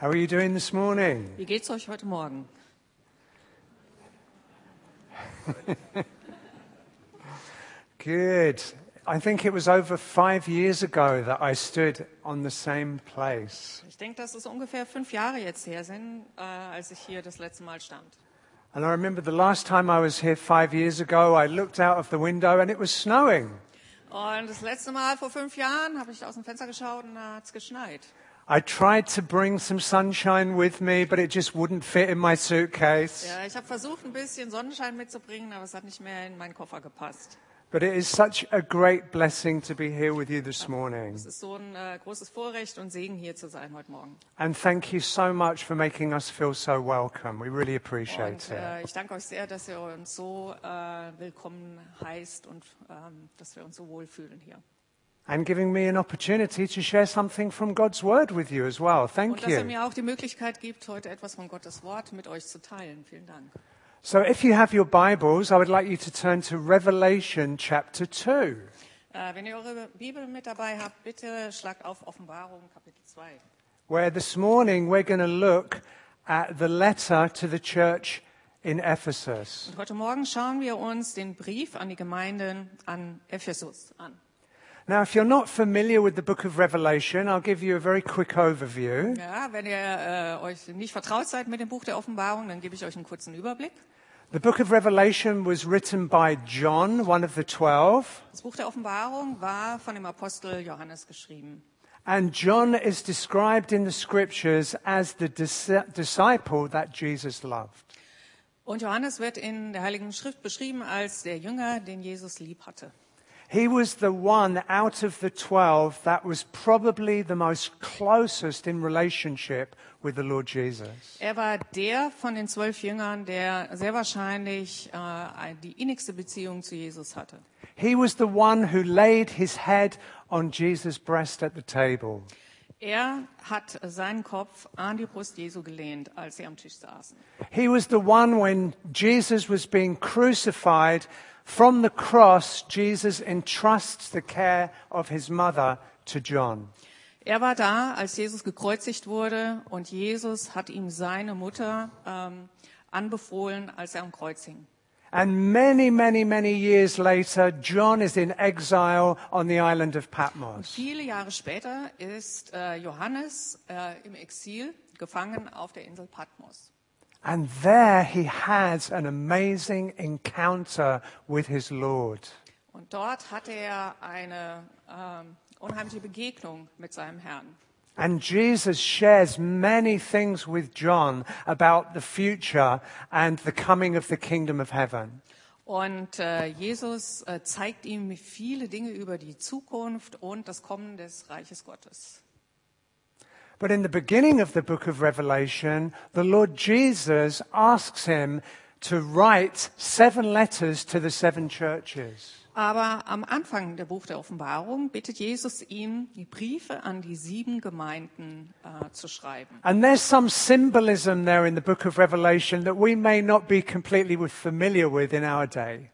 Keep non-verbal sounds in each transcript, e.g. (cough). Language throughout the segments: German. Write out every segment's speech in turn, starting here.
How are you doing this morning? Wie geht's euch heute Morgen? (laughs) Good. I think it was over five years ago that I stood on the same place. Ich denke, dass es ungefähr fünf Jahre jetzt her sind, äh, als ich hier das letzte Mal stand. And I remember the last time I was here five years ago, I looked out of the window and it was snowing. Und das letzte Mal vor fünf Jahren habe ich aus dem Fenster geschaut und da hat's geschneit. I tried to bring some sunshine with me, but it just wouldn't fit in my suitcase. Ja, ich habe versucht, ein bisschen Sonnenschein mitzubringen, aber es hat nicht mehr in meinen Koffer gepasst. But it is such a great blessing to be here with you this morning. Es ist so ein äh, großes Vorrecht und Segen, hier zu sein heute Morgen. And thank you so much for making us feel so welcome. We really appreciate Und it. äh, ich danke euch sehr, dass ihr uns so äh, willkommen heißt und ähm, dass wir uns so wohlfühlen hier. And giving me an opportunity to share something from God's Word with you as well. Und Thank dass ihr you. mir auch die Möglichkeit gibt, heute etwas von Gottes Wort mit euch zu teilen. Vielen Dank. So if you have your Bibles, I would like you to turn to Revelation chapter 2. Äh, wenn ihr eure Bibel mit dabei habt, bitte schlagt auf Offenbarung Kapitel 2. where this morning we're going to look at the letter to the church in Ephesus. Und heute Morgen schauen wir uns den Brief an die Gemeinden an Ephesus an. Now, if you're not familiar with the book of Revelation, I'll give you a very quick overview. Ja, wenn ihr äh, euch nicht vertraut seid mit dem Buch der Offenbarung, dann gebe ich euch einen kurzen Überblick. The book of Revelation was written by John, one of the twelve, Das Buch der Offenbarung war von dem Apostel Johannes geschrieben. and John is described in the scriptures as the dis- disciple that Jesus loved. Und Johannes wird in der Heiligen Schrift beschrieben als der Jünger, den Jesus lieb hatte. He was the one out of the twelve that was probably the most closest in relationship with the Lord Jesus. Er war der von den zwölf Jüngern, der sehr wahrscheinlich äh, die innigste Beziehung zu Jesus hatte. He was the one who laid his head on Jesus' breast at the table. Er hat seinen Kopf an die Brust Jesu gelehnt, als sie am Tisch saßen. He was the one when Jesus was being crucified. From the cross, Jesus entrusts the care of his mother to John. Er war da, als Jesus gekreuzigt wurde, und Jesus hat ihm seine Mutter ähm, anbefohlen, als er am Kreuz hing. And many, many, many years later, John is in exile on the island of Patmos. Viele Jahre später ist äh, Johannes äh, im Exil gefangen auf der Insel Patmos. And there he has an amazing encounter with his Lord. Und dort hatte er eine ähm, unheimliche Begegnung mit seinem Herrn. And Jesus shares many things with John about the future and the coming of the kingdom of heaven. Und äh, Jesus äh, zeigt ihm viele Dinge über die Zukunft und das Kommen des Reiches Gottes. But in the beginning of the book of Revelation, the Lord Jesus asks him to write seven letters to the seven churches. Aber am Anfang der Buch der Offenbarung bittet Jesus ihn, die Briefe an die sieben Gemeinden äh, zu schreiben. And there's some symbolism there in the book of Revelation that we may not be completely familiar with in our day.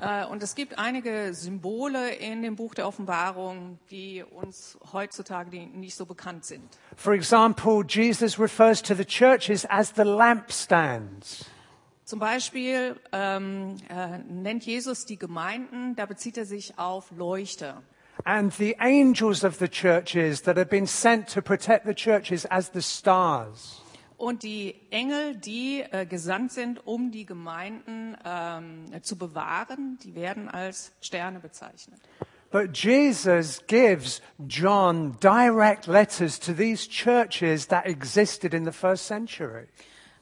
Äh, und es gibt einige Symbole in dem Buch der Offenbarung, die uns heutzutage nicht so bekannt sind. For example, Jesus refers to the churches as the lampstands. Zum Beispiel ähm, äh, nennt Jesus die Gemeinden, da bezieht er sich auf Leuchter. And the angels of the churches that have been sent to protect the churches as the stars. Und die Engel, die äh, gesandt sind, um die Gemeinden ähm, zu bewahren, die werden als Sterne bezeichnet. But Jesus gives John direct letters to these churches that existed in the first century.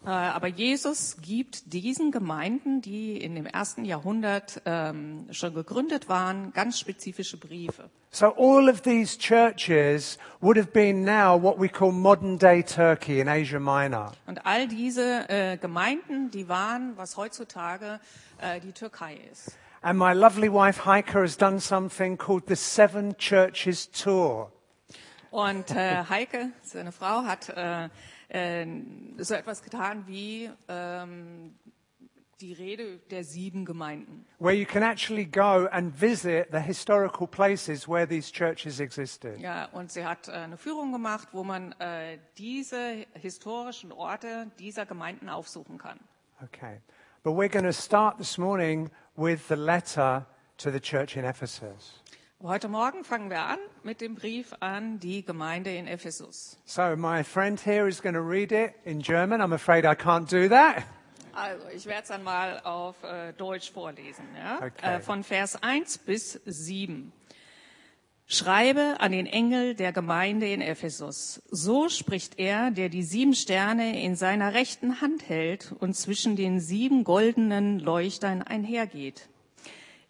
Äh, aber Jesus gibt diesen Gemeinden, die in dem ersten Jahrhundert ähm, schon gegründet waren, ganz spezifische Briefe. So all of these churches would have been now what we call modern day Turkey in Asia Minor. Und all diese äh, Gemeinden, die waren, was heutzutage äh, die Türkei ist. And my lovely wife Heike has done something called the Seven Churches Tour. Und äh, Heike, seine Frau, hat äh, äh, so etwas getan wie ähm, die Rede der sieben Gemeinden, where you can actually go and visit the historical places where these churches existed. Ja, und sie hat äh, eine Führung gemacht, wo man äh, diese historischen Orte dieser Gemeinden aufsuchen kann. Okay. But we're going to start this morning with the letter to the church in Ephesus. Heute Morgen fangen wir an mit dem Brief an die Gemeinde in Ephesus. So my friend here is going to read it in German. I'm afraid I can't do that. Also, ich werde es dann mal auf äh, Deutsch vorlesen. Ja? Okay. Äh, von Vers 1 bis 7. Schreibe an den Engel der Gemeinde in Ephesus. So spricht er, der die sieben Sterne in seiner rechten Hand hält und zwischen den sieben goldenen Leuchtern einhergeht.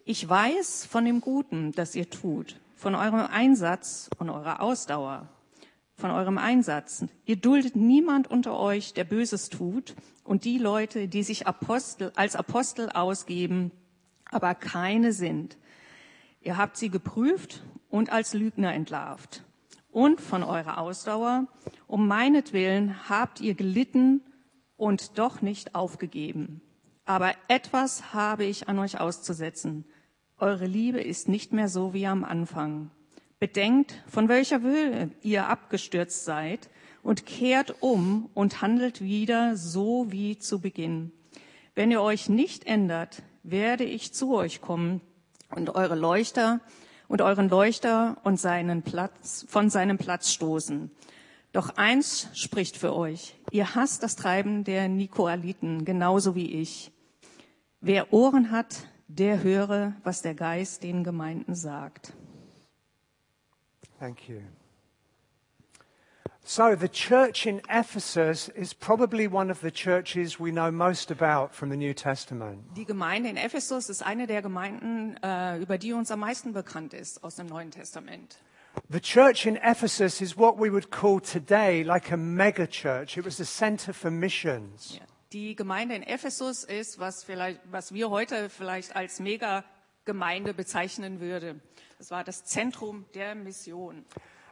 Ich weiß von dem Guten, das ihr tut, von eurem Einsatz und eurer Ausdauer, von eurem Einsatz. Ihr duldet niemand unter euch, der Böses tut, und die Leute, die sich Apostel, als Apostel ausgeben, aber keine sind. Ihr habt sie geprüft und als Lügner entlarvt. Und von eurer Ausdauer, um meinetwillen habt ihr gelitten und doch nicht aufgegeben. Aber etwas habe ich an euch auszusetzen. Eure Liebe ist nicht mehr so wie am Anfang. Bedenkt, von welcher Höhe ihr abgestürzt seid und kehrt um und handelt wieder so wie zu Beginn. Wenn ihr euch nicht ändert, werde ich zu euch kommen und eure Leuchter und euren Leuchter und seinen Platz, von seinem Platz stoßen. Doch eins spricht für euch. Ihr hasst das Treiben der Nikoaliten genauso wie ich. Wer Ohren hat, der höre, was der Geist den Gemeinden sagt. Thank you. So, the church in Ephesus is probably one of the churches we know most about from the New Testament. Die Gemeinde in Ephesus ist eine der Gemeinden, äh, über die uns am meisten bekannt ist aus dem Neuen Testament. The church in Ephesus is what we would call today like a mega church. It was a center for missions. Die Gemeinde in Ephesus ist, was, vielleicht, was wir heute vielleicht als Mega-Gemeinde bezeichnen würden. Das war das Zentrum der Mission.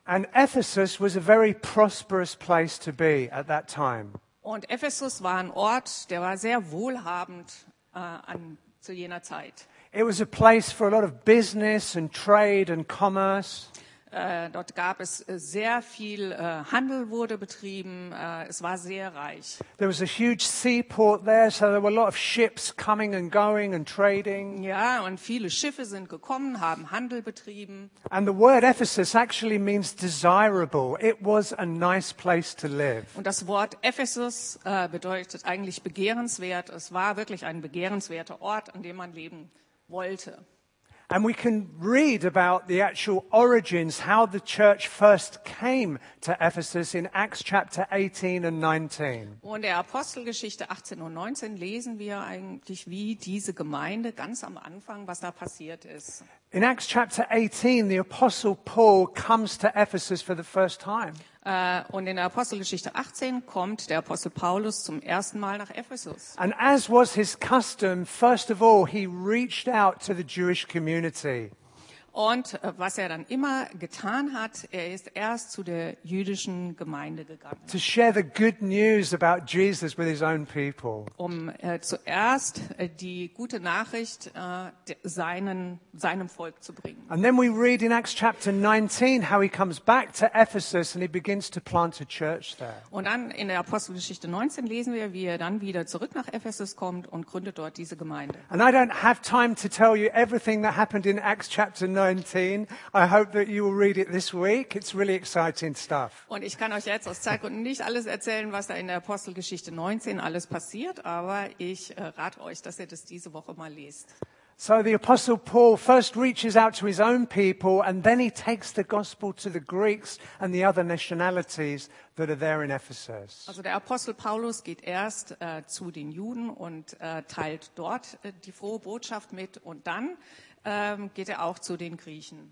And Ephesus was a very prosperous place to be at that time. Und Ephesus war ein Ort, der war sehr wohlhabend äh, an, zu jener Zeit. It was a place for a lot of business and trade and commerce. Äh, dort gab es äh, sehr viel äh, Handel wurde betrieben. Es war sehr reich. There was a huge seaport there, so there were a lot of ships coming and going and trading. Ja, und viele Schiffe sind gekommen, haben Handel betrieben. And the word Ephesus actually means desirable. It was a nice place to live. Und das Wort Ephesus bedeutet eigentlich begehrenswert. Es war wirklich ein begehrenswerter Ort, an dem man leben wollte. And we can read about the actual origins, how the church first came to Ephesus in Acts chapter 18 and 19. Und in der Apostelgeschichte 18 und 19 lesen wir eigentlich, wie diese Gemeinde ganz am Anfang, was da passiert ist. In Acts chapter 18, the apostle Paul comes to Ephesus for the first time. Äh, Und in der Apostelgeschichte 18 kommt der Apostel Paulus zum ersten Mal nach Ephesus. And as was his custom, first of all, he reached out to the Jewish community. Und äh, was er dann immer getan hat, er ist erst zu der jüdischen Gemeinde gegangen, to share the good news about Jesus with his own people. um äh, zuerst äh, die gute Nachricht äh, seinen, seinem Volk zu bringen. And then we read in Acts chapter 19 how he comes back to Ephesus and he begins to plant a church there. Und dann in der Apostelgeschichte 19 lesen wir, wie er dann wieder zurück nach Ephesus kommt und gründet dort diese Gemeinde. And I don't have time to tell you everything that happened in Acts chapter 19. I hope that you will read it this week. It's really exciting stuff. Und ich kann euch jetzt aus Zeitgründen nicht alles erzählen, was da in der Apostelgeschichte 19 alles passiert, aber ich äh, rate euch, dass ihr das diese Woche mal lest. So the apostle Paul first reaches out to his own people and then he takes the gospel to the Greeks and the other nationalities that are there in Ephesus. Also der Apostel Paulus geht erst äh, zu den Juden und äh, teilt dort äh, die frohe Botschaft mit und dann ähm, geht er auch zu den Griechen.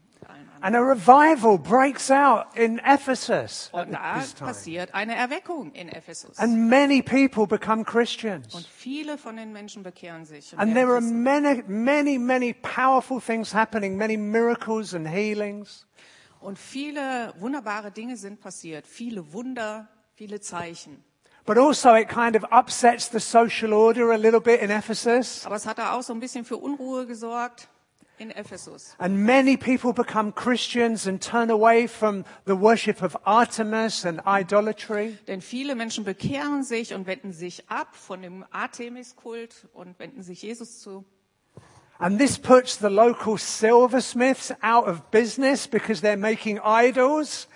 And a revival breaks out in Ephesus Und da passiert eine Erweckung in Ephesus. And many people become Christians. Und viele von den Menschen bekehren sich. And there are many, many, many powerful things happening, many miracles and healings. Und viele wunderbare Dinge sind passiert. Viele Wunder, viele Zeichen. But also it kind of upsets the social order a little bit in Ephesus. Aber es hat da auch so ein bisschen für Unruhe gesorgt in Ephesus. And many people become Christians and turn away from the worship of Artemis and idolatry. Denn viele Menschen bekehren sich und wenden sich ab von dem Artemis-Kult und wenden sich Jesus zu. And this puts the local silversmiths out of business because they're making idols.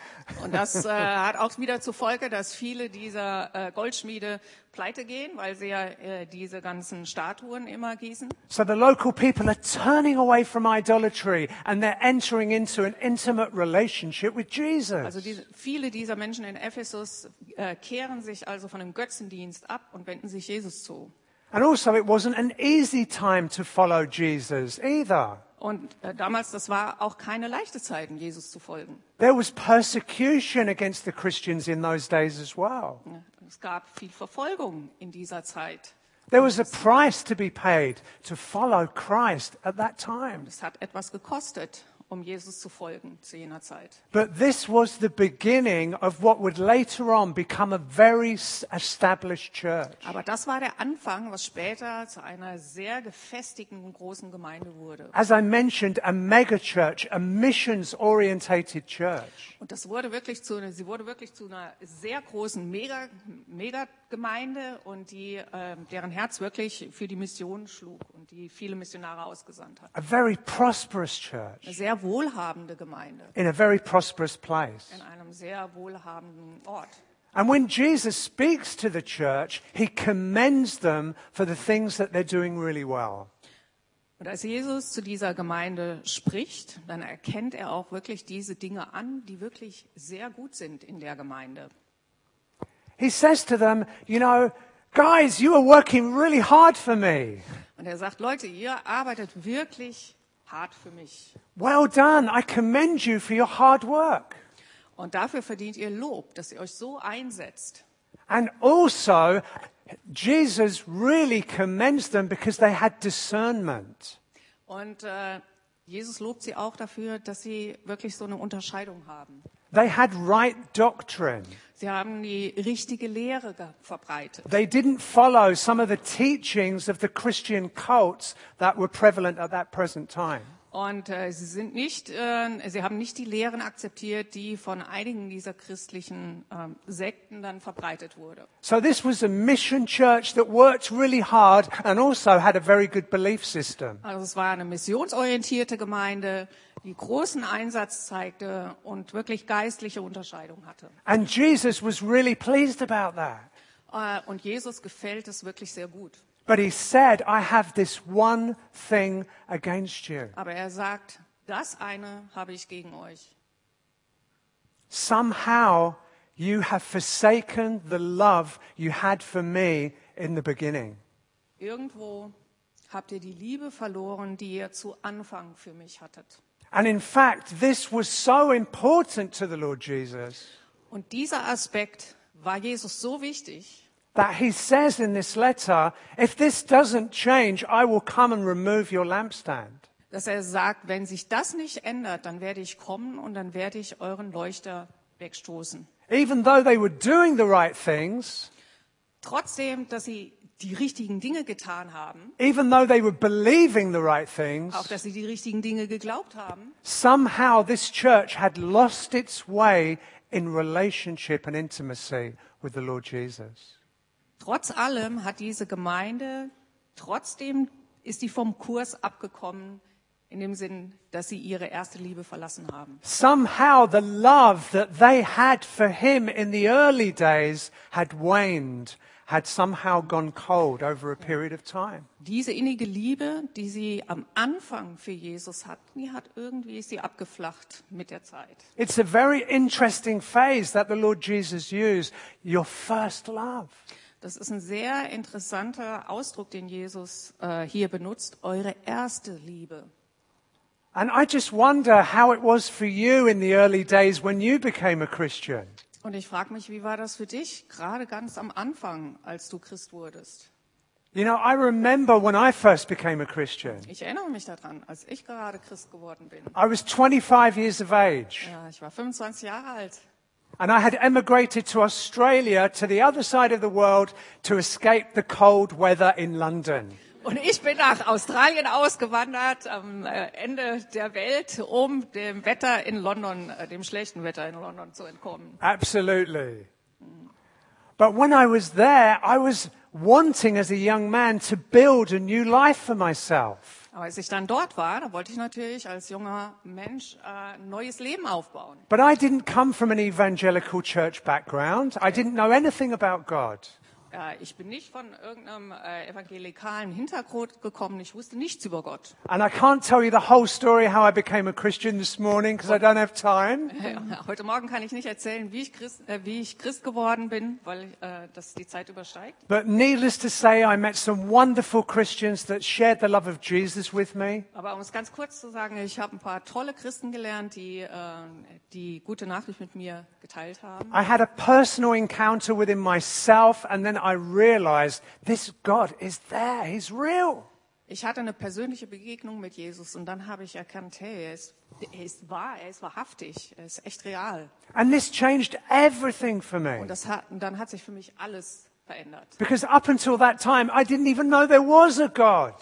Und das äh, hat auch wieder zur Folge, dass viele dieser äh, Goldschmiede pleite gehen, weil sie ja äh, diese ganzen Statuen immer gießen. So the local people are turning away from idolatry and they're entering into an intimate relationship with Jesus. Also diese, viele dieser Menschen in Ephesus äh, kehren sich also von dem Götzendienst ab und wenden sich Jesus zu. And also it wasn't an easy time to follow Jesus either. Und äh, damals, das war auch keine leichte Zeit, Jesus zu folgen. There was persecution against the Christians in those days as well. Es gab viel Verfolgung in dieser Zeit. There was a price to be paid to follow Christ at that time. Es hat etwas gekostet, um Jesus zu folgen zu jener Zeit. But this was the beginning of what would later on become a very established church. Aber das war der Anfang, was später zu einer sehr gefestigten und großen Gemeinde wurde. As I mentioned, a mega church, a missions orientated church. Und das wurde wirklich zu, sie wurde wirklich zu einer sehr großen Mega, Megagemeinde und die, ähm, deren Herz wirklich für die Mission schlug und die viele Missionare ausgesandt hat. A very prosperous church Eine sehr wohlhabende Gemeinde in a very prosperous place. in einem sehr wohlhabenden Ort. And when Jesus speaks to the church, he commends them for the things that they're doing really well. Und als Jesus zu dieser Gemeinde spricht, dann erkennt er auch wirklich diese Dinge an, die wirklich sehr gut sind in der Gemeinde. He says to them, You know, guys, you are working really hard for me. Und er sagt, Leute, ihr arbeitet wirklich hart für mich. Well done. I commend you for your hard work. Und dafür verdient ihr Lob, dass ihr euch so einsetzt. And also, Jesus really commends them because they had discernment. Und äh, Jesus lobt sie auch dafür, dass sie wirklich so eine Unterscheidung haben. They had right doctrine. Sie haben die richtige Lehre verbreitet. They didn't follow some of the teachings of the Christian cults that were prevalent at that present time. Und äh, sie sind nicht, äh, sie haben nicht die Lehren akzeptiert, die von einigen dieser christlichen ähm, Sekten dann verbreitet wurde. So this was a mission church that worked really hard and also had a very good belief system. Also es war eine missionsorientierte Gemeinde, die großen Einsatz zeigte und wirklich geistliche Unterscheidung hatte. And Jesus was really pleased about that. Äh, und Jesus gefällt es wirklich sehr gut. But he said, I have this one thing against you. Aber er sagt, das eine habe ich gegen euch. Somehow you have forsaken the love you had for me in the beginning. Irgendwo habt ihr die Liebe verloren, die ihr zu Anfang für mich hattet. And in fact, this was so important to the Lord Jesus Und dieser Aspekt war Jesus so wichtig, that he says in this letter, if this doesn't change, I will come and remove your lampstand. dass er sagt, wenn sich das nicht ändert, dann werde ich kommen und dann werde ich euren Leuchter wegstoßen. Even though they were doing the right things, Trotzdem, dass sie die richtigen Dinge getan haben, even though they were believing the right things, auch dass sie die richtigen Dinge geglaubt haben, somehow this church had lost its way in relationship and intimacy with the Lord Jesus. Trotz allem hat diese Gemeinde, trotzdem ist die vom Kurs abgekommen, in dem Sinn, dass sie ihre erste Liebe verlassen haben. Somehow the love that they had for him in the early days had waned, had somehow gone cold over a period of time. Diese innige Liebe, die sie am Anfang für Jesus hatten, die hat irgendwie sie abgeflacht mit der Zeit. It's a very interesting phase that the Lord Jesus used, your first love. Das ist ein sehr interessanter Ausdruck, den Jesus äh, hier benutzt, eure erste Liebe. And I just wonder how it was for you in the early days when you became a Christian. Und ich frage mich, wie war das für dich, gerade ganz am Anfang, als du Christ wurdest? You know, I remember when I first became a Christian. Ich erinnere mich daran, als ich gerade Christ geworden bin. I was 25 years of age. Ja, ich war 25 Jahre alt. And I had emigrated to Australia, to the other side of the world, to escape the cold weather in London. Und ich bin nach Australien ausgewandert am äh, Ende der Welt, um dem Wetter in London, äh, dem schlechten Wetter in London zu entkommen. Absolutely. But when I was there, I was wanting as a young man to build a new life for myself. Aber als ich dann dort war, da wollte ich natürlich als junger Mensch äh, neues Leben aufbauen. But I didn't come from an evangelical church background. I didn't know anything about God. Ich bin nicht von irgendeinem äh, evangelikalen Hintergrund gekommen. Ich wusste nichts über Gott. And I can't tell you the whole story how I became a Christian this morning because I don't have time. (laughs) Heute Morgen kann ich nicht erzählen, wie ich Christ, äh, wie ich Christ geworden bin, weil äh, das die Zeit übersteigt. But needless to say, I met some wonderful Christians that shared the love of Jesus with me. Aber um es ganz kurz zu sagen, ich habe ein paar tolle Christen gelernt, die äh, die gute Nachricht mit mir geteilt haben. I had a personal encounter within myself, and then I realized this God is there. He's real. Ich hatte eine persönliche Begegnung mit Jesus und dann habe ich erkannt, hey, er ist, er ist wahr, er ist wahrhaftig, er ist echt real. And this changed everything for me. Und, das hat, und dann hat sich für mich alles verändert. Because up until that time, I didn't even know there was a God.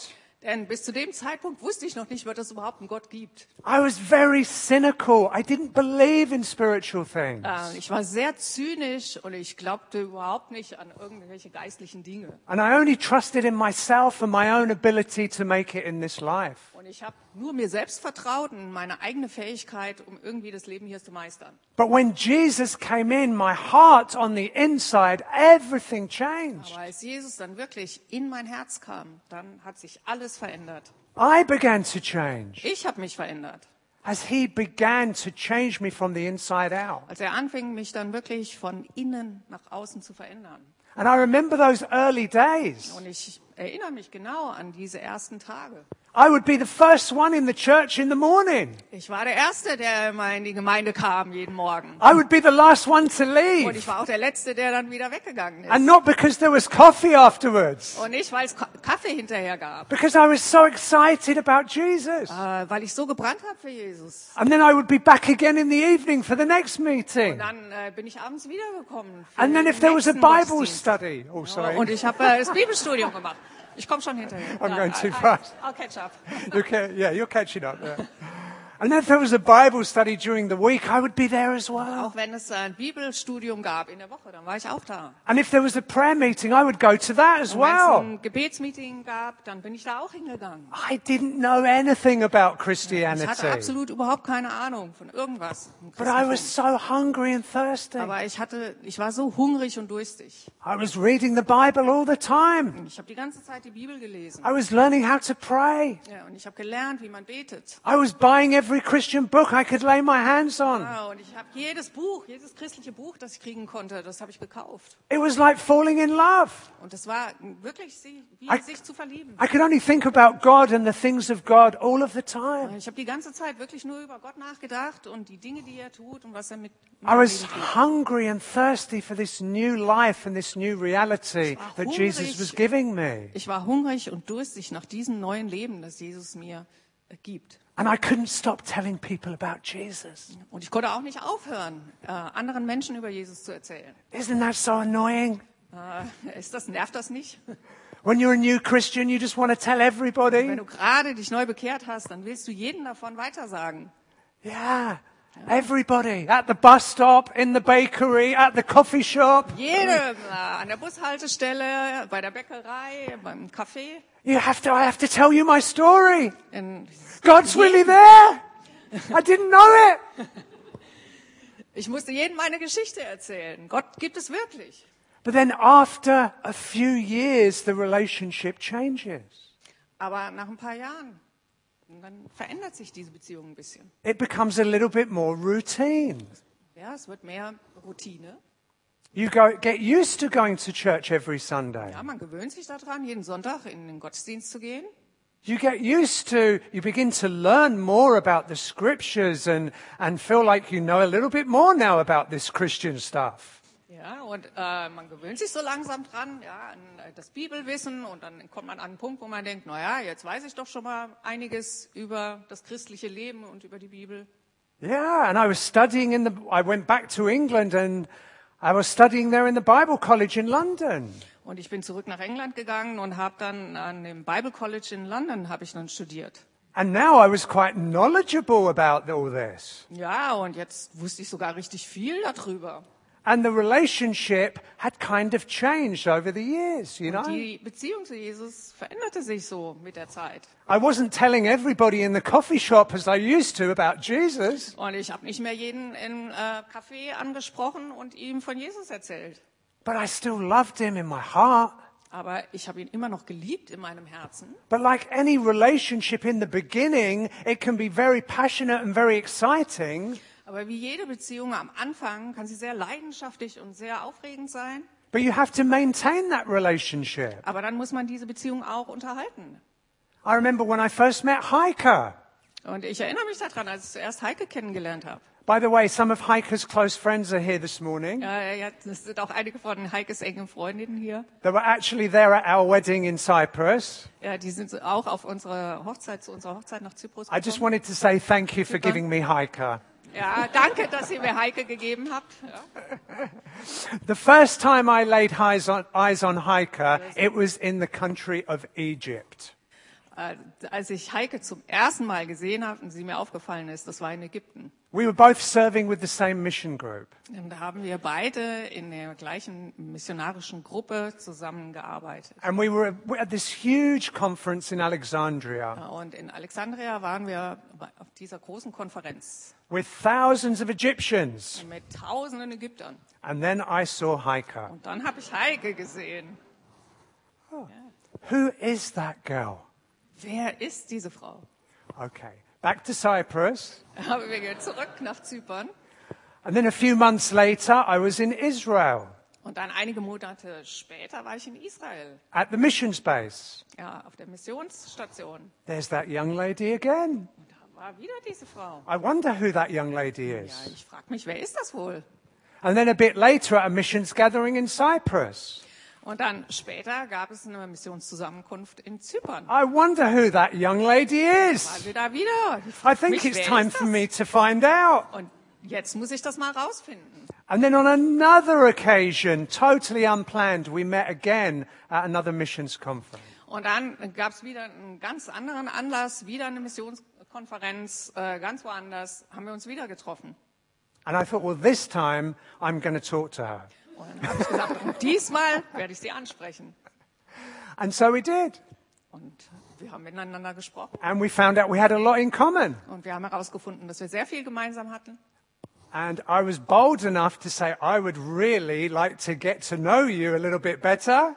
Denn bis zu dem Zeitpunkt wusste ich noch nicht, dass es überhaupt einen Gott gibt. I was very cynical. I didn't believe in spiritual things. Äh, ich war sehr zynisch und ich glaubte überhaupt nicht an irgendwelche geistlichen Dinge. And I only trusted in myself and my own ability to make it in this life. Und ich habe nur mir selbst vertraut und meine eigene Fähigkeit, um irgendwie das Leben hier zu meistern. But when Jesus came in, my heart on the inside, everything changed. Aber als Jesus dann wirklich in mein Herz kam, dann hat sich alles verändert. I began to change Ich habe mich verändert. as he began to change me from the inside out. Als er anfing, mich dann wirklich von innen nach außen zu verändern. And I remember those early days. Und ich erinnere mich genau an diese ersten Tage. I would be the first one in the church in the morning. Ich war der Erste, der immer in die Gemeinde kam jeden Morgen. I would be the last one to Und leave. ich war auch der Letzte, der dann wieder weggegangen And ist. not because there was coffee afterwards, Und nicht, weil es Kaffee hinterher gab. because I was so excited about Jesus. Äh, weil ich so gebrannt habe für Jesus. And then I would be back again in the evening for the next Und meeting. dann äh, bin ich abends wiedergekommen. And then if there was a Bible study, oh, oh Und sorry, ich habe äh, das Bibelstudium gemacht. Ich komme schon hinterher. I'm going too I- fast. I'll catch up. you can, yeah, you're catching up there. (laughs) And if there was a Bible study during the week, I would be there as well. Auch wenn es ein Bibelstudium gab in der Woche, dann war ich auch da. And if there was a prayer meeting, I would go to that as Und wenn es well. ein Gebetsmeeting gab, dann bin ich da auch hingegangen. I didn't know anything about Ich hatte Christianity, absolut überhaupt keine Ahnung von irgendwas. but I was so hungry and thirsty. Aber ich hatte, ich war so hungrig und durstig. I was reading the Bible all the time. Ich habe die ganze Zeit die Bibel gelesen. I was learning how to pray. Ja, und ich habe gelernt, wie man betet. I was buying every Christian book I could lay my hands on. Ja, und ich habe jedes Buch, jedes christliche Buch, das ich kriegen konnte, das habe ich gekauft. It was like falling in love. Und das war wirklich wie I- sich zu verlieben. I could only think about God and the things of God all of the time. Ich habe die ganze Zeit wirklich nur über Gott nachgedacht und die Dinge, die er tut und was er mit I was hungry and thirsty for this new life and this new reality that Jesus was giving me. Ich war hungrig und durstig nach diesem neuen Leben, das Jesus mir äh, gibt. And I couldn't stop telling people about Jesus. Und ich konnte auch nicht aufhören, äh, anderen Menschen über Jesus zu erzählen. Isn't that so annoying? Äh, ist das, nervt das nicht? When you're a new Christian, you just want to tell Wenn everybody. du gerade dich neu bekehrt hast, dann willst du jeden davon weitersagen. Yeah. Everybody. At the bus stop, in the bakery, at the coffee shop. Jedem, äh, an der Bushaltestelle, bei der Bäckerei, beim Café. You have to, I have to tell you my story. In, God's really there. I didn't know it. (laughs) ich musste jedem meine Geschichte erzählen. Gott gibt es wirklich. But then after a few years, the relationship changes. Aber nach ein paar Jahren, dann verändert sich diese Beziehung ein bisschen. It becomes a little bit more routine. Ja, es wird mehr Routine. You go, get used to going to church every Sunday. Ja, man gewöhnt sich daran, jeden Sonntag in den Gottesdienst zu gehen. You get used to, you begin to learn more about the scriptures and, and feel like you know a little bit more now about this Christian stuff. Ja, und äh, man gewöhnt sich so langsam dran, ja, an äh, das Bibelwissen und dann kommt man an einen Punkt, wo man denkt, na ja, jetzt weiß ich doch schon mal einiges über das christliche Leben und über die Bibel. Yeah, and I was studying in the, I went back to England and I was studying there in the Bible College in London. Und ich bin zurück nach England gegangen und habe dann an dem Bible College in London habe ich dann studiert. And now I was quite knowledgeable about all this. Ja, und jetzt wusste ich sogar richtig viel darüber. And the relationship had kind of changed over the years, you know? Die Beziehung zu Jesus veränderte sich so mit der Zeit. I wasn't telling everybody in the coffee shop as I used to about Jesus. Und ich habe nicht mehr jeden im äh, Café angesprochen und ihm von Jesus erzählt. But I still loved him in my heart. Aber ich habe ihn immer noch geliebt in meinem Herzen. But like any relationship in the beginning, it can be very passionate and very exciting. Aber wie jede Beziehung am Anfang kann sie sehr leidenschaftlich und sehr aufregend sein. But you have to maintain that relationship. Aber dann muss man diese Beziehung auch unterhalten. I remember when I first met Heike. Und ich erinnere mich daran, als ich zuerst Heike kennengelernt habe. By the way, some of Heike's close friends are here this morning. Ja, ja, das sind auch einige von Heikes engen Freundinnen hier. They were actually there at our wedding in Cyprus. Ja, die sind auch auf unsere Hochzeit, zu unserer Hochzeit nach Zyprus I just wanted to say thank you for giving me Heike. Ja, danke, dass ihr mir Heike gegeben habt. Ja. The first time I laid eyes on, eyes on Heike, it was in the country of Egypt. Äh, Als ich Heike zum ersten Mal gesehen habe und sie mir aufgefallen ist, das war in Ägypten. We were both serving with the same mission group. Und da haben wir beide in der gleichen missionarischen Gruppe zusammengearbeitet. And we were at this huge conference in Alexandria Und in Alexandria waren wir auf dieser großen Konferenz with thousands of Egyptians. mit tausenden Ägyptern. And then I saw Heike. Und dann habe ich Heike gesehen. Who is that girl? Wer ist diese Frau? Okay. Back to Cyprus. (laughs) Aber wir gehen zurück nach Zypern. And then a few months later, I was in Israel Und dann einige Monate später war ich in Israel, at the missions base. ja, auf der Missionsstation. There's that young lady again. Und da war wieder diese Frau. I wonder who that young lady Ja, is. ich frage mich, wer ist das wohl? And then a bit later at a missions gathering in Cyprus. Und dann später gab es eine Missionszusammenkunft in Zypern. I wonder who that young lady is. da wieder? I think mich, it's time for me to find out. Und jetzt muss ich das mal rausfinden. And then on another occasion, totally unplanned, we met again at another missions conference. Und dann gab es wieder einen ganz anderen Anlass, wieder eine Missionskonferenz, äh, ganz woanders, haben wir uns wieder getroffen. And I thought, well, this time I'm going to talk to her. Und dann habe ich gesagt, und diesmal werde ich sie ansprechen. And so we did. Und wir haben miteinander gesprochen. And we found out we had a lot in common. Und wir haben herausgefunden, dass wir sehr viel gemeinsam hatten. And I was bold enough to say, I would really like to get to know you a little bit better.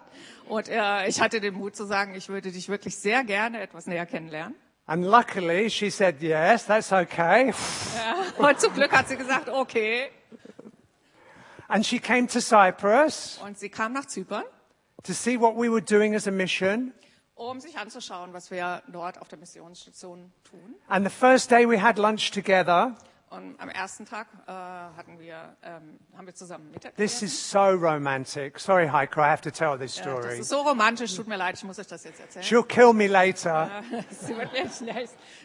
Und äh, ich hatte den Mut zu sagen, ich würde dich wirklich sehr gerne etwas näher kennenlernen. And luckily, she said, yes, that's okay. Ja. Und zum Glück hat sie gesagt, okay. And she came to Cyprus Und sie kam nach Zypern, to see what we were doing as a mission. um sich anzuschauen, was wir dort auf der Missionsstation tun. And the first day we had lunch together. Und am ersten Tag äh, hatten wir, ähm, haben wir zusammen Mittag This is so romantic. Sorry, Heike, I have to tell this Ja, das story. ist so romantisch, tut mir leid, ich muss euch das jetzt erzählen. She'll kill me later. (laughs) Sie wird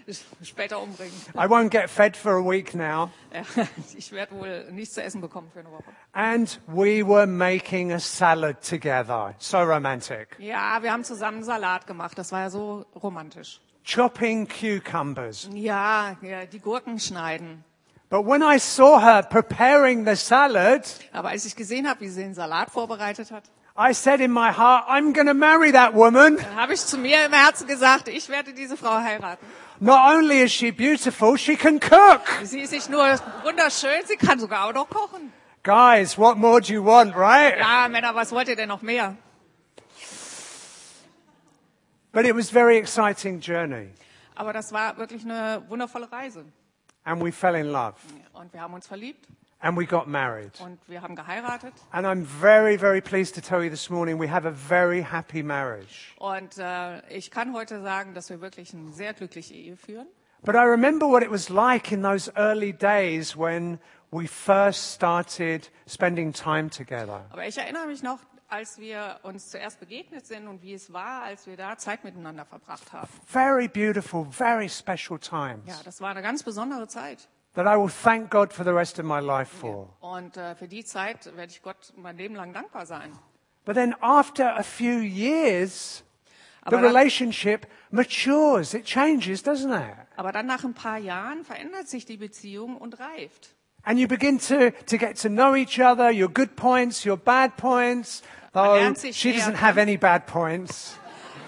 mich später umbringen. I won't get fed for a week now. (laughs) Ich werde wohl nichts zu essen bekommen für eine Woche. And we were making a salad together. So romantic. Ja, wir haben zusammen Salat gemacht, das war ja so romantisch. Chopping cucumbers. Ja, ja die Gurken schneiden. But when I saw her preparing the salad, Aber als ich gesehen habe, wie sie den Salat vorbereitet hat, I said in my heart, I'm going to marry that woman. dann habe ich zu mir im Herzen gesagt, ich werde diese Frau heiraten. Not only is she beautiful, she can cook. Sie ist nicht nur wunderschön, sie kann sogar auch noch kochen. Guys, what more do you want, right? Ja, Männer, was wollt ihr denn noch mehr? But it was a very exciting journey. Aber das war wirklich eine wundervolle Reise. And we fell in love. Und wir haben uns verliebt And we got married. und wir haben geheiratet. And I'm very, very pleased to tell you this morning we have a very happy marriage. Und äh, ich kann heute sagen, dass wir wirklich eine sehr glückliche Ehe führen. But I remember what it was like in those early days when we first started spending time together. Aber ich erinnere mich noch, als wir uns zuerst begegnet sind und wie es war, als wir da Zeit miteinander verbracht haben. Very beautiful, very special times. Ja, das war eine ganz besondere Zeit. that I will thank God for the rest of my life for. Und äh, für die Zeit werde ich Gott mein Leben lang dankbar sein. But then after a few years, the Aber dann- relationship matures. It changes, doesn't it? Aber dann nach ein paar Jahren verändert sich die Beziehung und reift. And you begin to, to get to know each other, your good points, your bad points. Sich she doesn't have any bad points.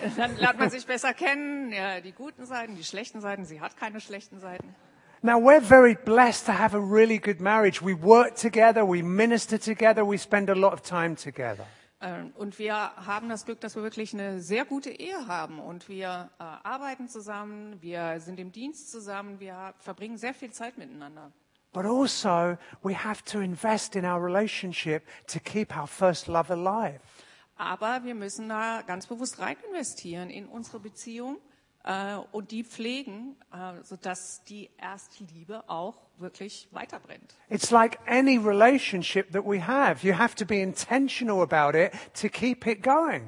(laughs) Dann lernt man sich besser kennen, ja, die guten Seiten, die schlechten Seiten. Sie hat keine schlechten Seiten. Now we're very blessed to have a really good marriage. We work together, we minister together, we spend a lot of time together. Ähm, Und wir haben das Glück, dass wir wirklich eine sehr gute Ehe haben. Und wir äh, arbeiten zusammen, wir sind im Dienst zusammen, wir verbringen sehr viel Zeit miteinander. But also, we have to invest in our relationship to keep our first love alive. Aber wir müssen da ganz bewusst rein investieren in unsere Beziehung äh, und die pflegen, äh, sodass die Erstliebe auch wirklich weiterbrennt. It's like any relationship that we have. You have to be intentional about it to keep it going.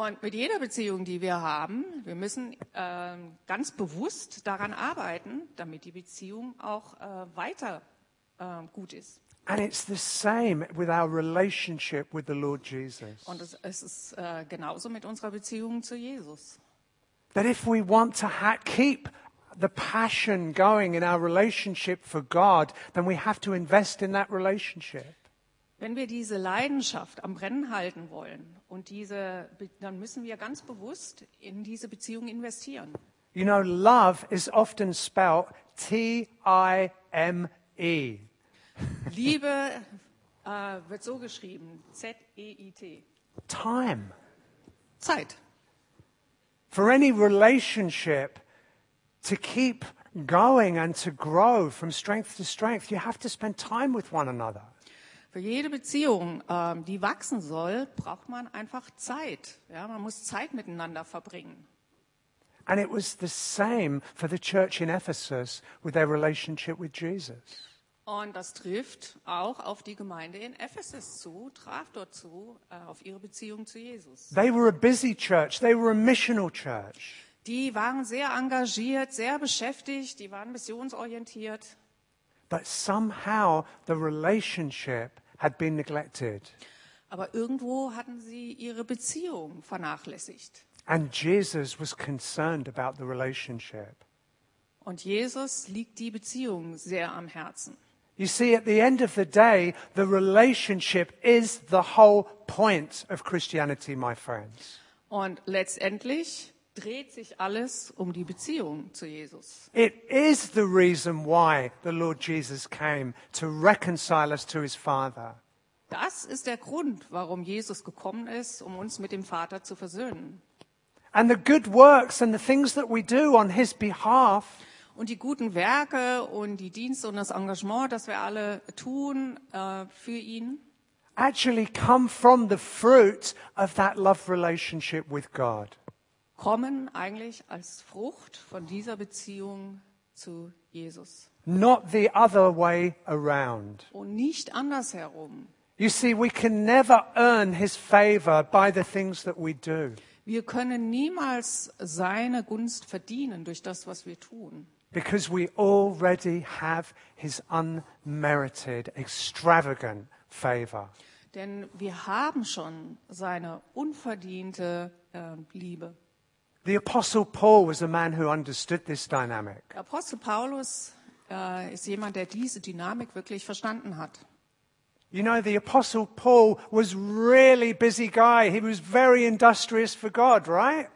Und mit jeder Beziehung, die wir haben, wir müssen ähm, ganz bewusst daran arbeiten, damit die Beziehung auch äh, weiter äh, gut ist. And it's the same with our relationship with the Lord Jesus. Und es, es ist äh, genauso mit unserer Beziehung zu Jesus. That if we want to ha- keep the passion going in our relationship for God, then we have to invest in that relationship. Wenn wir diese Leidenschaft am Brennen halten wollen und diese, dann müssen wir ganz bewusst in diese Beziehung investieren. You know, love is often spelled T I M E. (laughs) Liebe äh, wird so geschrieben, Z-E-I-T. Time. Zeit. For any relationship to keep going and to grow from strength to strength, you have to spend time with one another. Für jede Beziehung, ähm, die wachsen soll, braucht man einfach Zeit. Ja, man muss Zeit miteinander verbringen. And it was the same for the church in Ephesus with their relationship with Jesus. Und das trifft auch auf die Gemeinde in Ephesus zu, traf dort zu, äh, auf ihre Beziehung zu Jesus. They were a busy church, they were a missional church. Die waren sehr engagiert, sehr beschäftigt, die waren missionsorientiert. But somehow the relationship had been neglected. Aber irgendwo hatten sie ihre Beziehung vernachlässigt. And Jesus was concerned about the relationship. Und Jesus liegt die Beziehung sehr am Herzen. You see, at the end of the day, the relationship is the whole point of Christianity, my friends. Und letztendlich dreht sich alles um die Beziehung zu Jesus. It is the reason why the Lord Jesus came to reconcile us to his Father. Das ist der Grund, warum Jesus gekommen ist, um uns mit dem Vater zu versöhnen. And the good works and the things that we do on his behalf Und die guten Werke und die Dienste und das Engagement, das wir alle tun äh, für ihn, actually come from the fruit of that love relationship with God. Kommen eigentlich als Frucht von dieser Beziehung zu Jesus. Not the other way around. Und nicht andersherum. You see, we can never earn his favor by the things that we do. Wir können niemals seine Gunst verdienen durch das, was wir tun. Because we already have his unmerited, extravagant favor. Denn wir haben schon seine unverdiente äh, Liebe. The Apostle Paul was a man who understood this dynamic. Apostel Paulus äh, ist jemand, der diese Dynamik wirklich verstanden hat. You know, the Apostle Paul was really busy guy. He was very industrious for God, right?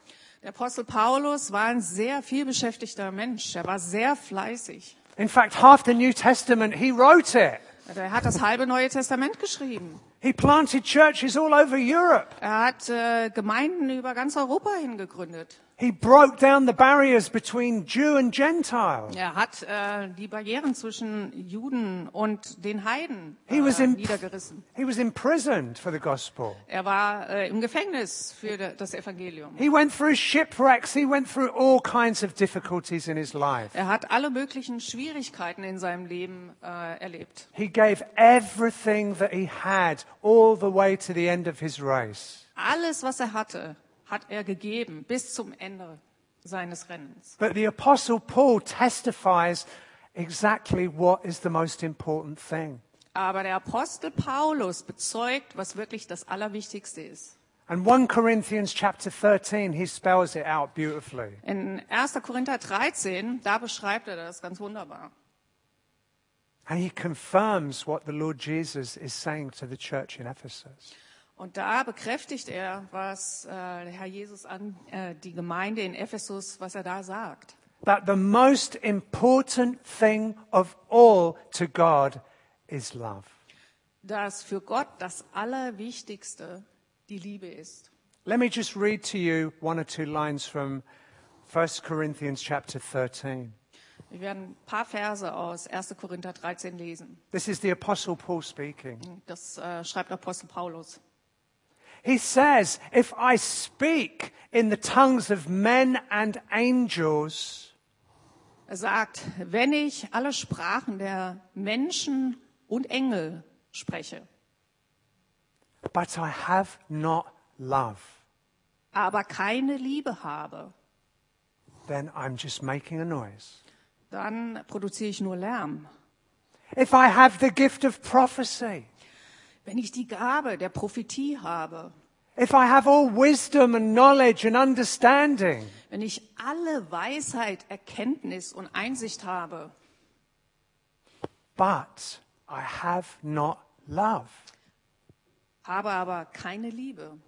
Der Apostel Paulus war ein sehr vielbeschäftigter Mensch. Er war sehr fleißig. In fact, half the New Testament, he wrote it. Er hat das halbe Neue Testament geschrieben. He planted churches all over Europe. Er hat äh, Gemeinden über ganz Europa hingegründet. He broke down the barriers between Jew and Gentile. Er hat äh, die Barrieren zwischen Juden und den Heiden äh, He was in- niedergerissen. He was imprisoned for the gospel. Er war äh, im Gefängnis für das Evangelium. He went through shipwrecks. He went through all kinds of difficulties in his life. Er hat alle möglichen Schwierigkeiten in seinem Leben äh, erlebt. He gave everything that he had all the way to the end of his race. Alles, was er hatte, hat er gegeben bis zum Ende seines Rennens. But the apostle Paul testifies exactly what is the most important thing. Aber der Apostel Paulus bezeugt, was wirklich das Allerwichtigste ist. And 1 Corinthians chapter 13, he spells it out beautifully. In 1. Korinther 13, da beschreibt er das ganz wunderbar. And he confirms what the Lord Jesus is saying to the church in Ephesus. Und da bekräftigt er, was äh, der Herr Jesus an äh, die Gemeinde in Ephesus, was er da sagt. That the most important thing of all to God is love. Dass für Gott das Allerwichtigste die Liebe ist. Let me just read to you one or two lines from 1 Corinthians chapter 13. Wir werden ein paar Verse aus 1. Korinther 13 lesen. This is the Apostle Paul speaking. Das äh, schreibt Apostel Paulus. He says, If I speak in the tongues of men and angels, Er sagt, wenn ich alle Sprachen der Menschen und Engel spreche, but I have not love, aber keine Liebe habe, then I'm just making a noise. dann produziere ich nur Lärm. If I have the gift of prophecy, Wenn ich die Gabe der Prophetie habe, if I have all wisdom and knowledge and understanding, wenn ich alle Weisheit, Erkenntnis und Einsicht habe, but I have not love, habe aber keine Liebe,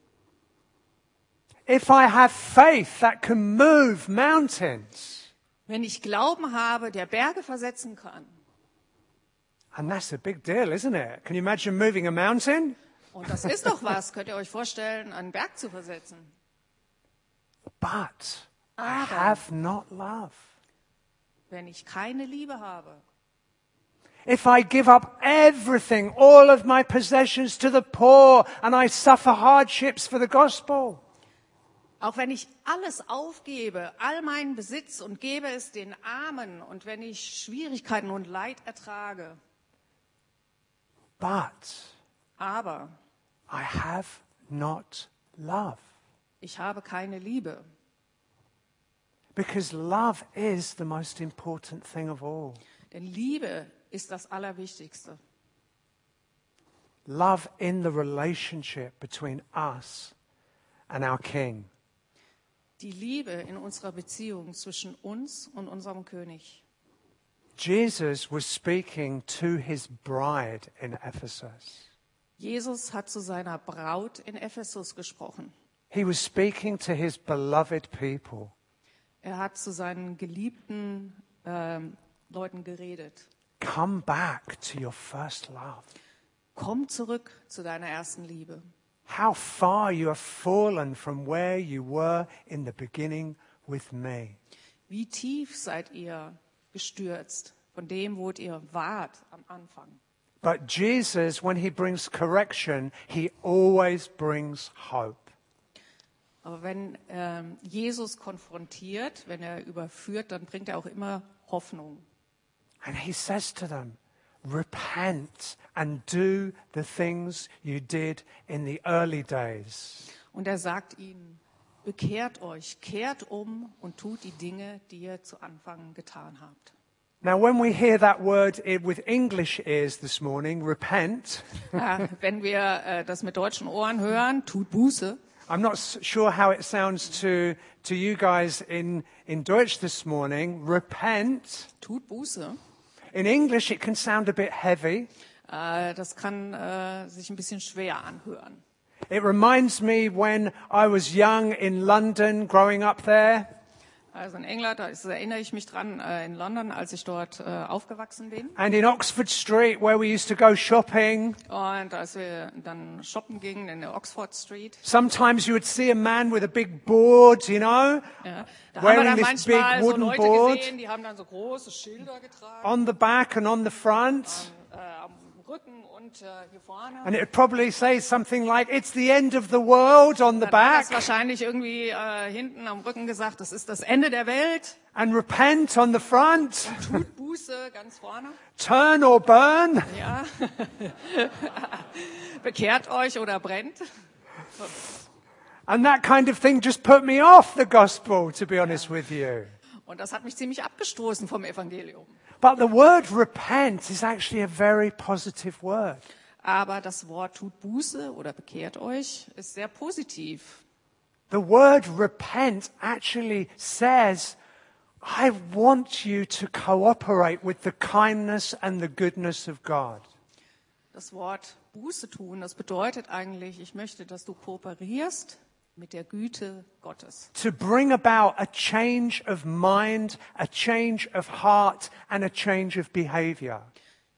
if I have faith that can move mountains, wenn ich Glauben habe, der Berge versetzen kann, and that's a big deal, isn't it? Can you imagine moving a mountain? und das ist doch was, könnt ihr euch vorstellen, einen Berg zu versetzen. But I have not love. Wenn ich keine Liebe habe, If I give up everything, all of my possessions to the poor, and I suffer hardships for the gospel, Auch wenn ich alles aufgebe, all meinen Besitz und gebe es den Armen und wenn ich Schwierigkeiten und Leid ertrage, but aber I have not love. ich habe keine Liebe. Because love is the most important thing of all. Denn Liebe ist das Allerwichtigste. Love in the relationship between us and our King. Die Liebe in unserer Beziehung zwischen uns und unserem König. Jesus was speaking to his bride in Ephesus. Jesus hat zu seiner Braut in Ephesus gesprochen. He was speaking to his beloved people. Er hat zu seinen geliebten ähm, Leuten geredet. Come back to your first love. Komm zurück zu deiner ersten Liebe. How far you have fallen from where you were in the beginning with me. Wie tief seid ihr gestürzt von dem, wo ihr wart am Anfang? But Jesus, when he brings correction, he always brings hope. Aber wenn ähm, Jesus konfrontiert, wenn er überführt, dann bringt er auch immer Hoffnung. And he says to them, Repent and do the things you did in the early days. Und er sagt ihnen, bekehrt euch, kehrt um und tut die Dinge, die ihr zu Anfang getan habt. Now, when we hear that word with English ears this morning, repent, Ja, (laughs) wenn wir äh, das mit deutschen Ohren hören, tut Buße. I'm not s- sure how it sounds to, to you guys in, in Deutsch this morning. Repent. Tut Buße. In English, it can sound a bit heavy. Äh, das kann äh, sich ein bisschen schwer anhören. It reminds me when I was young in London, growing up there. Also in England, da ist, erinnere ich mich dran, äh, in London, als ich dort äh, aufgewachsen bin. And in Oxford Street, where we used to go shopping, Und als wir dann shoppen gingen in der Oxford Street, sometimes you would see a man with a big board, you know, ja, da haben wir wearing this big manchmal so wooden Leute board gesehen, die haben dann so große Schilder getragen, on the back and on the front. äh, am Rücken und äh, hier vorne. And it probably say something like, it's the end of the world on the Dann hat back. wahrscheinlich irgendwie äh, hinten am Rücken gesagt, das ist das Ende der Welt. And repent on the front. Tut Buße ganz vorne. Turn or burn. Ja. (laughs) Bekehrt euch oder brennt. And that kind of thing just put me off the gospel, to be honest with you. Und das hat mich ziemlich abgestoßen vom Evangelium. But the word repent is actually a very positive word. Aber das Wort tut Buße oder bekehrt euch ist sehr positiv. The word repent actually says, I want you to cooperate with the kindness and the goodness of God. Das Wort Buße tun, das bedeutet eigentlich, ich möchte, dass du kooperierst mit der Güte Gottes. To bring about a change of mind, a change of heart, and a change of behavior.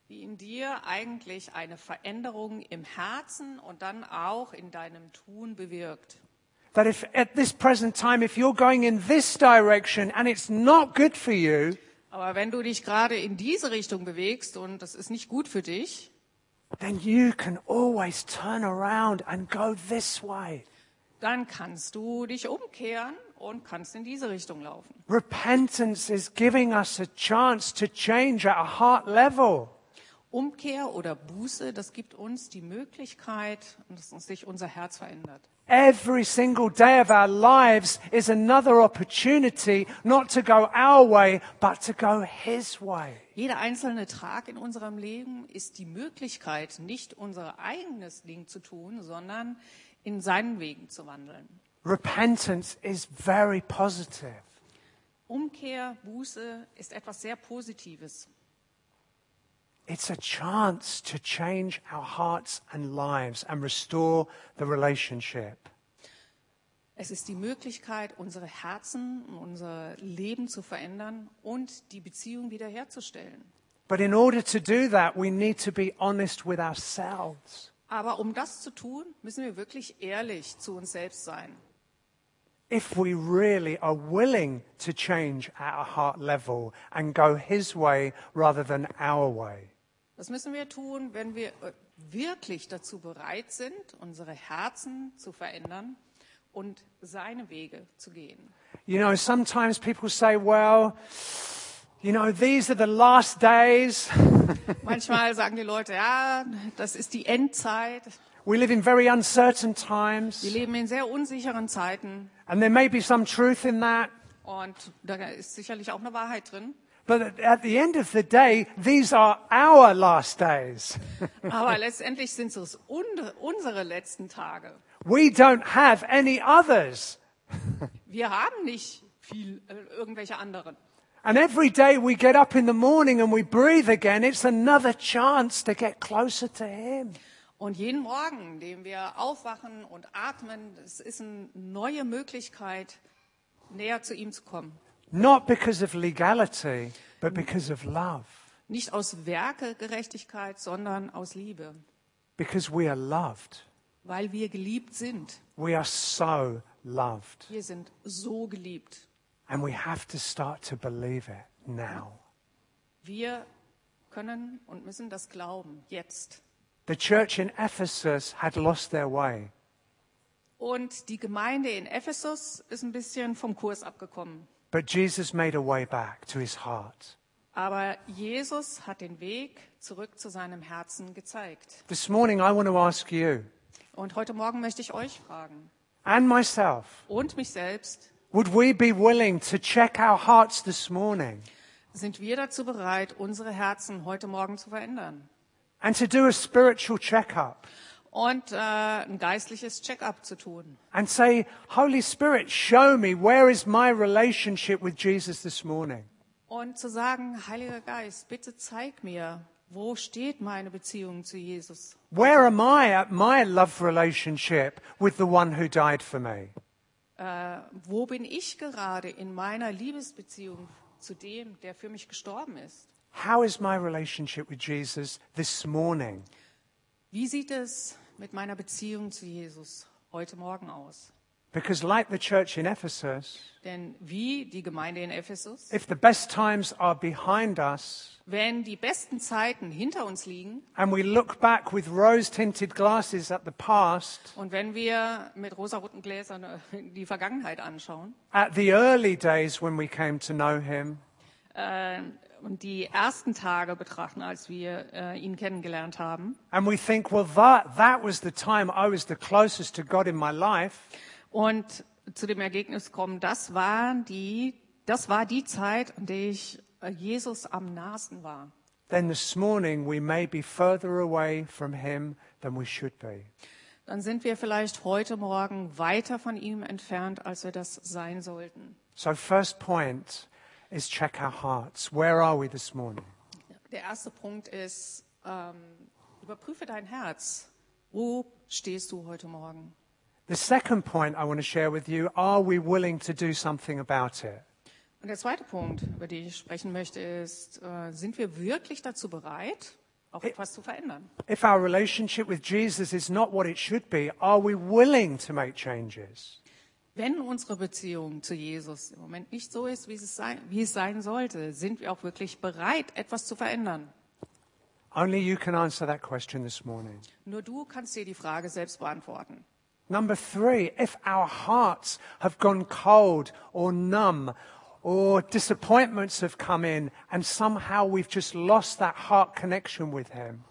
Die in dir eigentlich eine Veränderung im Herzen und dann auch in deinem Tun bewirkt. That if at this present time, if you're going in this direction and it's not good for you, Aber wenn du dich gerade in diese Richtung bewegst und das ist nicht gut für dich, then you can always turn around and go this way. Dann kannst du dich umkehren und kannst in diese Richtung laufen. Repentance is giving us a chance to change at a heart level. Umkehr oder Buße, das gibt uns die Möglichkeit, dass uns sich unser Herz verändert. Every single day of our lives is another opportunity not to go our way, but to go His way. Jeder einzelne Tag in unserem Leben ist die Möglichkeit, nicht unser eigenes Ding zu tun, sondern in seinen Wegen zu wandeln. Repentance is very positive. Umkehr, Buße ist etwas sehr Positives. It's a chance to change our hearts and lives and restore the relationship. Es ist die Möglichkeit, unsere Herzen, unser Leben zu verändern und die Beziehung wiederherzustellen. But in order to do that, we need to be honest with ourselves. Aber um das zu tun, müssen wir wirklich ehrlich zu uns selbst sein. If we really are willing to change at a heart level and go His way rather than our way. Das müssen wir tun, wenn wir äh, wirklich dazu bereit sind, unsere Herzen zu verändern und seine Wege zu gehen. You know, sometimes people say, well, you know, these are the last days. (laughs) Manchmal sagen die Leute, ja, das ist die Endzeit. We live in very uncertain Wir times. leben in sehr unsicheren Zeiten And there may be some truth in that. und da ist sicherlich auch eine Wahrheit drin. But at the end of the day, these are our last days. (laughs) Aber letztendlich sind es un unsere letzten Tage. We don't have any others. Wir haben nicht viel äh, irgendwelche anderen. And every day we get up in the morning and we breathe again, it's another chance to get closer to Him. Und jeden Morgen, dem wir aufwachen und atmen, es ist eine neue Möglichkeit, näher zu ihm zu kommen. Not because of legality, but because of love. Nicht aus Werke Gerechtigkeit, sondern aus Liebe, Because we are loved. weil wir geliebt sind. We are so loved. Wir sind so geliebt. And we have to start to believe it now. Wir können und müssen das glauben, jetzt. The church in Ephesus had lost their way. Und die Gemeinde in Ephesus ist ein bisschen vom Kurs abgekommen. But Jesus made a way back to his heart. Aber Jesus hat den Weg zurück zu seinem Herzen gezeigt. This morning, I want to ask you Und heute Morgen möchte ich euch fragen and myself und mich selbst, would we be willing to check our hearts this morning sind wir dazu bereit, unsere Herzen heute Morgen zu verändern and to do a spiritual checkup und äh, ein geistliches Check-up zu tun and say, Holy Spirit, show me where is my relationship with Jesus this morning? und zu sagen, Heiliger Geist, bitte zeig mir, wo steht meine Beziehung zu Jesus? Where am I at my love relationship with the one who died for me? Äh, wo bin ich gerade in meiner Liebesbeziehung zu dem, der für mich gestorben ist? How is my relationship with Jesus this morning? Wie sieht es mit meiner Beziehung zu Jesus heute Morgen aus? Because, like the church in Ephesus, Denn wie die Gemeinde in Ephesus, if the best times are behind us wenn die besten Zeiten hinter uns liegen and we look back with rose tinted glasses at the past, und wenn wir mit rosaroten Gläsern äh, die Vergangenheit anschauen at the early days when we came to know Him, äh, und die ersten Tage betrachten, als wir äh, ihn kennengelernt haben, and we think, well, that, that was the time I was the closest to God in my life, und zu dem Ergebnis kommen, das war die, das war die Zeit, an der ich äh, Jesus am nahesten war, then this morning we may be further away from him than we should be. dann sind wir vielleicht heute Morgen weiter von ihm entfernt, als wir das sein sollten. So, first point is check our hearts. Where are we this morning? Der erste Punkt ist, ähm, überprüfe dein Herz. Wo stehst du heute Morgen? The second point I want to share with you are we willing to do something about it? Und der zweite Punkt, über den ich sprechen möchte, ist, äh, sind wir wirklich dazu bereit, auch etwas zu verändern? If our relationship with Jesus is not what it should be, are we willing to make changes? Wenn unsere Beziehung zu Jesus im Moment nicht so ist, wie es sein, wie es sein sollte, sind wir auch wirklich bereit, etwas zu verändern? Only you can answer that question this morning. Nur du kannst dir die Frage selbst beantworten. Number three, if our hearts have gone cold or numb or disappointments have come in and somehow we've just lost that heart connection with Him,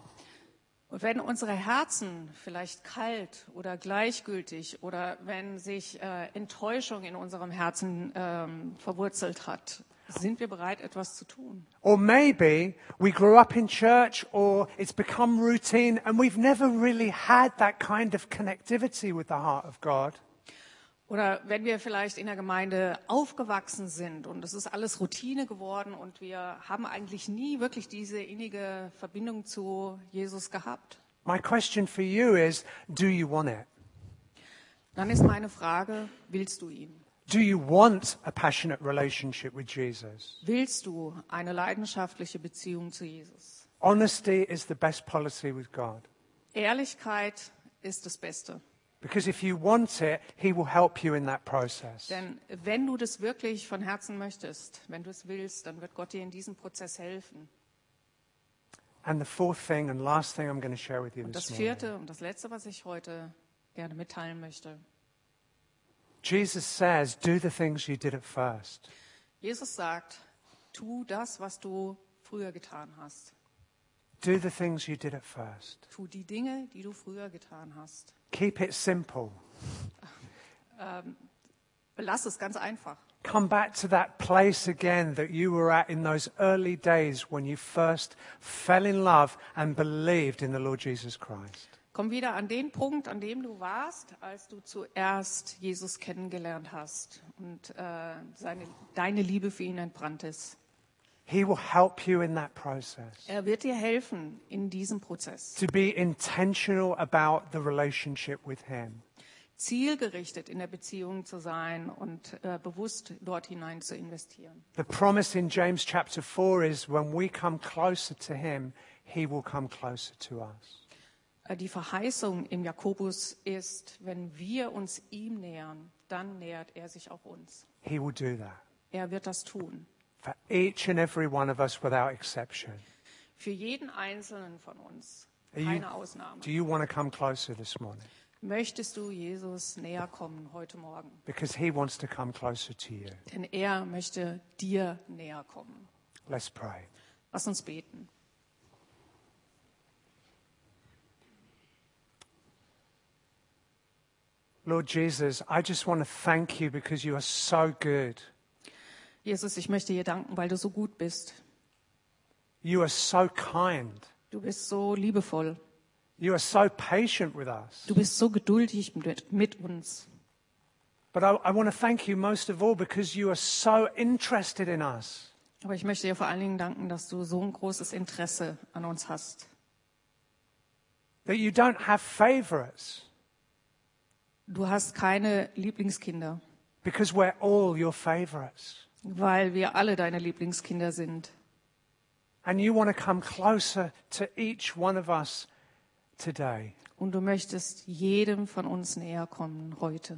Und wenn unsere Herzen vielleicht kalt oder gleichgültig oder wenn sich äh, Enttäuschung in unserem Herzen ähm, verwurzelt hat, sind wir bereit, etwas zu tun. or maybe we grew up in church or it's become routine and we've never really had that kind of connectivity with the heart of God. Oder wenn wir vielleicht in der Gemeinde aufgewachsen sind und es ist alles Routine geworden und wir haben eigentlich nie wirklich diese innige Verbindung zu Jesus gehabt, My question for you is do you want it? dann ist meine Frage, willst du ihn? Do you want a passionate relationship with Jesus? Willst du eine leidenschaftliche Beziehung zu Jesus? Honesty is the best policy with God. Ehrlichkeit ist das Beste. Because if you want it, He will help you in that process. Denn wenn du das wirklich von Herzen möchtest, wenn du es willst, dann wird Gott dir in diesem Prozess helfen. And the fourth thing and last thing I'm going to share with you Und das this morning. vierte und das letzte, was ich heute gerne mitteilen möchte. Jesus says, do the things you did at first. Jesus sagt, tu das, was du früher getan hast. Do the things you did at first. Tu die Dinge, die du früher getan hast. Keep it simple. (laughs) Ähm, Belass es ganz einfach. Come back to that place again that you were at in those early days when you first fell in love and believed in the Lord Jesus Christ. Komm wieder an den Punkt, an dem du warst, als du zuerst Jesus kennengelernt hast und äh, seine, deine Liebe für ihn entbrannt ist. He will help you in that process. Er wird dir helfen in diesem Prozess. To be intentional about the relationship with Him. Zielgerichtet in der Beziehung zu sein und äh, bewusst dort hinein zu investieren. The promise in James chapter 4 is when we come closer to Him, He will come closer to us. Äh, Die Verheißung im Jakobus ist, wenn wir uns ihm nähern, dann nähert er sich auch uns. He will do that Er wird das tun. for each and every one of us without exception. Für jeden Einzelnen von uns. Are you- Keine Ausnahme. Do you want to come closer this morning? Möchtest du Jesus näher kommen heute Morgen? Because He wants to come closer to you. Denn er möchte dir näher kommen. Let's pray. Lass uns beten. Lord Jesus, I just want to thank you because you are so good. Jesus, ich möchte dir danken, weil du so gut bist. You are so kind. Du bist so liebevoll. You are so patient with us. Du bist so geduldig mit, mit uns. But I, I want to thank you most of all because you are so interested in us. Aber ich möchte dir vor allen Dingen danken, dass du so ein großes Interesse an uns hast. That you don't have favorites Du hast keine Lieblingskinder, because we're all your favorites. weil wir alle deine Lieblingskinder sind. And you want to come closer to each one of us today. Und du möchtest jedem von uns näher kommen heute.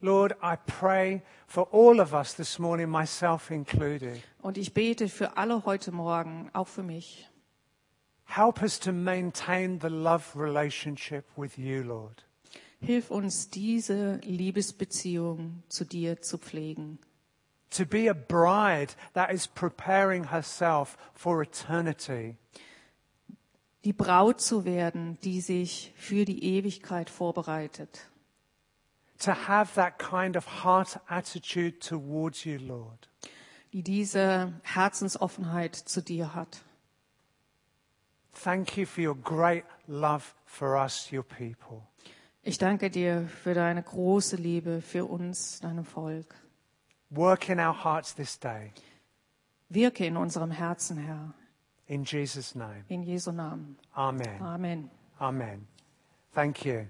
Lord, I pray for all of us this morning, myself included. Und ich bete für alle heute Morgen, auch für mich. Help us to maintain the love relationship with you, Lord. Hilf uns, diese Liebesbeziehung zu dir zu pflegen. To be a bride that is preparing herself for eternity. Die Braut zu werden, die sich für die Ewigkeit vorbereitet. To have that kind of heart attitude towards you, Lord. die diese Herzensoffenheit zu dir hat. Thank you for your great love for us, your people. Ich danke dir für deine große Liebe für uns, deinem Volk. Work in our hearts this day. Wirke in unserem Herzen, Herr, In Jesus' name. in Jesu Namen. Amen. Amen. Amen. Thank you.